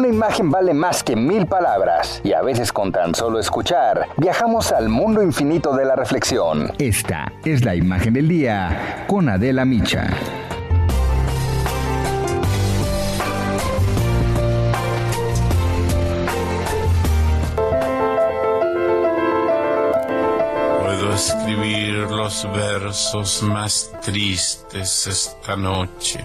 Una imagen vale más que mil palabras y a veces con tan solo escuchar viajamos al mundo infinito de la reflexión. Esta es la imagen del día con Adela Micha. Puedo escribir los versos más tristes esta noche.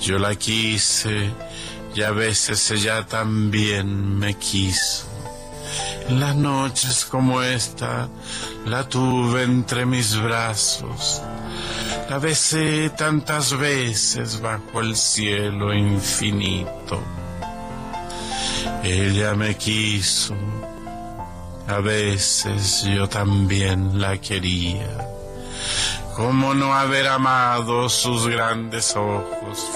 Yo la quise y a veces ella también me quiso. En las noches como esta la tuve entre mis brazos. La besé tantas veces bajo el cielo infinito. Ella me quiso. A veces yo también la quería. ¿Cómo no haber amado sus grandes ojos?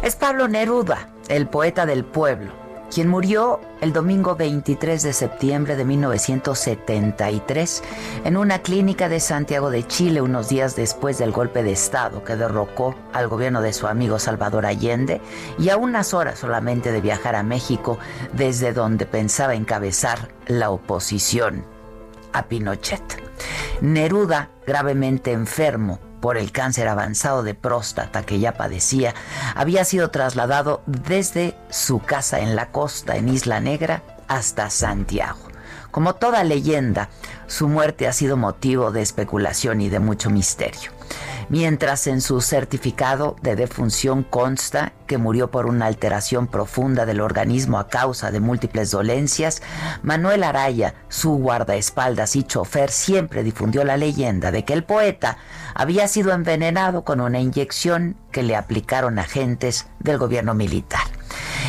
Es Pablo Neruda, el poeta del pueblo, quien murió el domingo 23 de septiembre de 1973 en una clínica de Santiago de Chile unos días después del golpe de Estado que derrocó al gobierno de su amigo Salvador Allende y a unas horas solamente de viajar a México desde donde pensaba encabezar la oposición a Pinochet. Neruda, gravemente enfermo por el cáncer avanzado de próstata que ya padecía, había sido trasladado desde su casa en la costa, en Isla Negra, hasta Santiago. Como toda leyenda, su muerte ha sido motivo de especulación y de mucho misterio. Mientras en su certificado de defunción consta que murió por una alteración profunda del organismo a causa de múltiples dolencias, Manuel Araya, su guardaespaldas y chofer, siempre difundió la leyenda de que el poeta había sido envenenado con una inyección que le aplicaron agentes del gobierno militar.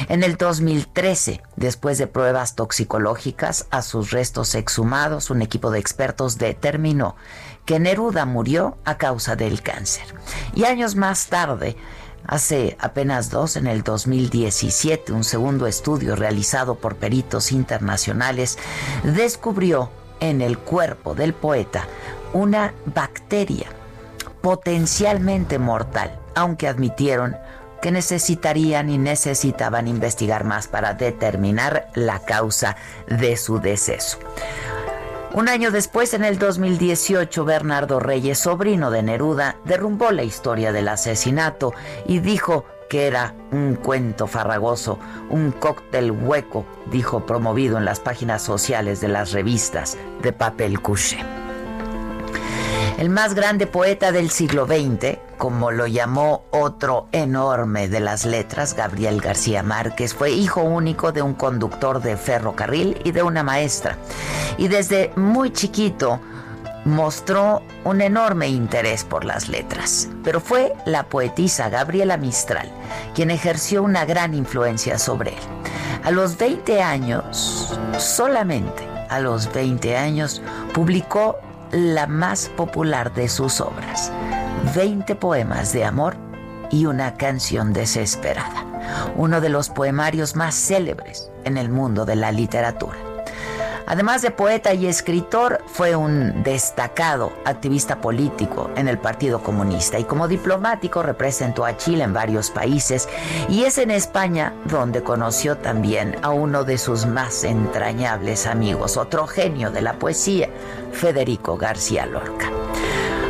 En el 2013, después de pruebas toxicológicas a sus restos exhumados, un equipo de expertos determinó que Neruda murió a causa del cáncer. Y años más tarde, hace apenas dos, en el 2017, un segundo estudio realizado por peritos internacionales descubrió en el cuerpo del poeta una bacteria potencialmente mortal, aunque admitieron que necesitarían y necesitaban investigar más para determinar la causa de su deceso. Un año después, en el 2018, Bernardo Reyes, sobrino de Neruda, derrumbó la historia del asesinato y dijo que era un cuento farragoso, un cóctel hueco, dijo promovido en las páginas sociales de las revistas de papel couché. El más grande poeta del siglo XX, como lo llamó otro enorme de las letras, Gabriel García Márquez, fue hijo único de un conductor de ferrocarril y de una maestra. Y desde muy chiquito mostró un enorme interés por las letras. Pero fue la poetisa Gabriela Mistral quien ejerció una gran influencia sobre él. A los 20 años, solamente a los 20 años, publicó la más popular de sus obras, 20 poemas de amor y una canción desesperada, uno de los poemarios más célebres en el mundo de la literatura. Además de poeta y escritor, fue un destacado activista político en el Partido Comunista y como diplomático representó a Chile en varios países y es en España donde conoció también a uno de sus más entrañables amigos, otro genio de la poesía, Federico García Lorca.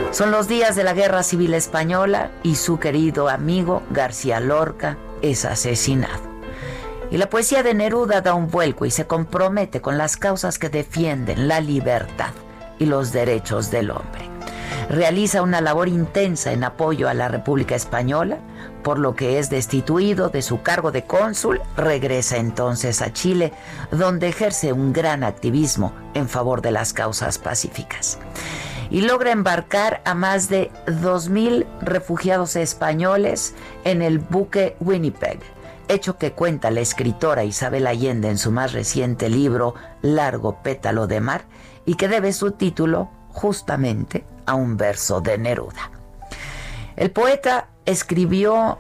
Son los días de la Guerra Civil Española y su querido amigo García Lorca es asesinado. Y la poesía de Neruda da un vuelco y se compromete con las causas que defienden la libertad y los derechos del hombre. Realiza una labor intensa en apoyo a la República Española, por lo que es destituido de su cargo de cónsul, regresa entonces a Chile, donde ejerce un gran activismo en favor de las causas pacíficas. Y logra embarcar a más de 2.000 refugiados españoles en el buque Winnipeg, hecho que cuenta la escritora Isabel Allende en su más reciente libro Largo pétalo de mar y que debe su título justamente a un verso de Neruda. El poeta escribió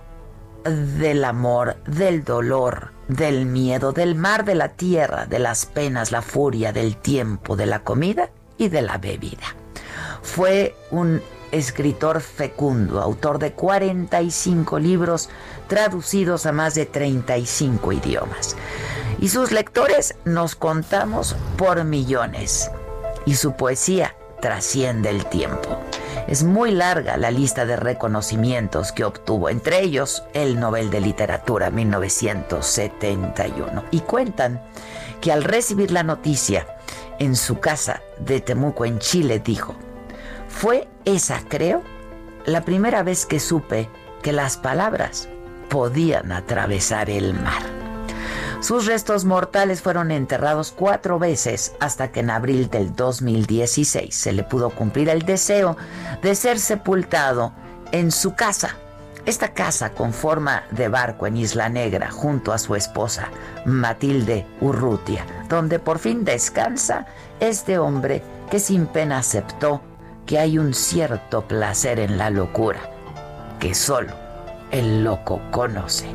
del amor, del dolor, del miedo, del mar, de la tierra, de las penas, la furia, del tiempo, de la comida y de la bebida. Fue un escritor fecundo, autor de 45 libros traducidos a más de 35 idiomas. Y sus lectores nos contamos por millones. Y su poesía trasciende el tiempo. Es muy larga la lista de reconocimientos que obtuvo, entre ellos el Nobel de Literatura 1971. Y cuentan que al recibir la noticia en su casa de Temuco en Chile dijo, fue esa, creo, la primera vez que supe que las palabras podían atravesar el mar. Sus restos mortales fueron enterrados cuatro veces hasta que en abril del 2016 se le pudo cumplir el deseo de ser sepultado en su casa. Esta casa con forma de barco en Isla Negra junto a su esposa Matilde Urrutia, donde por fin descansa este hombre que sin pena aceptó que hay un cierto placer en la locura que solo el loco conoce.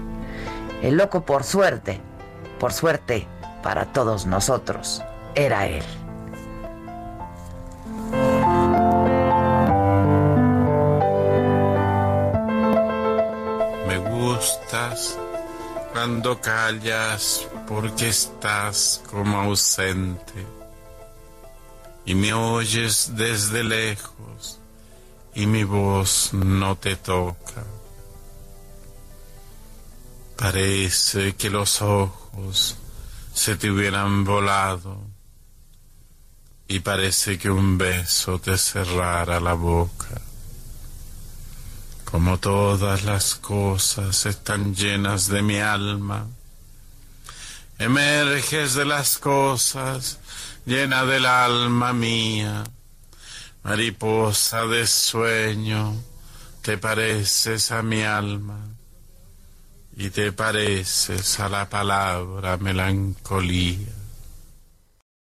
El loco por suerte por suerte, para todos nosotros, era Él. Me gustas cuando callas porque estás como ausente y me oyes desde lejos y mi voz no te toca. Parece que los ojos se te hubieran volado y parece que un beso te cerrara la boca. Como todas las cosas están llenas de mi alma, emerges de las cosas llena del alma mía, mariposa de sueño, te pareces a mi alma y te pareces a la palabra melancolía.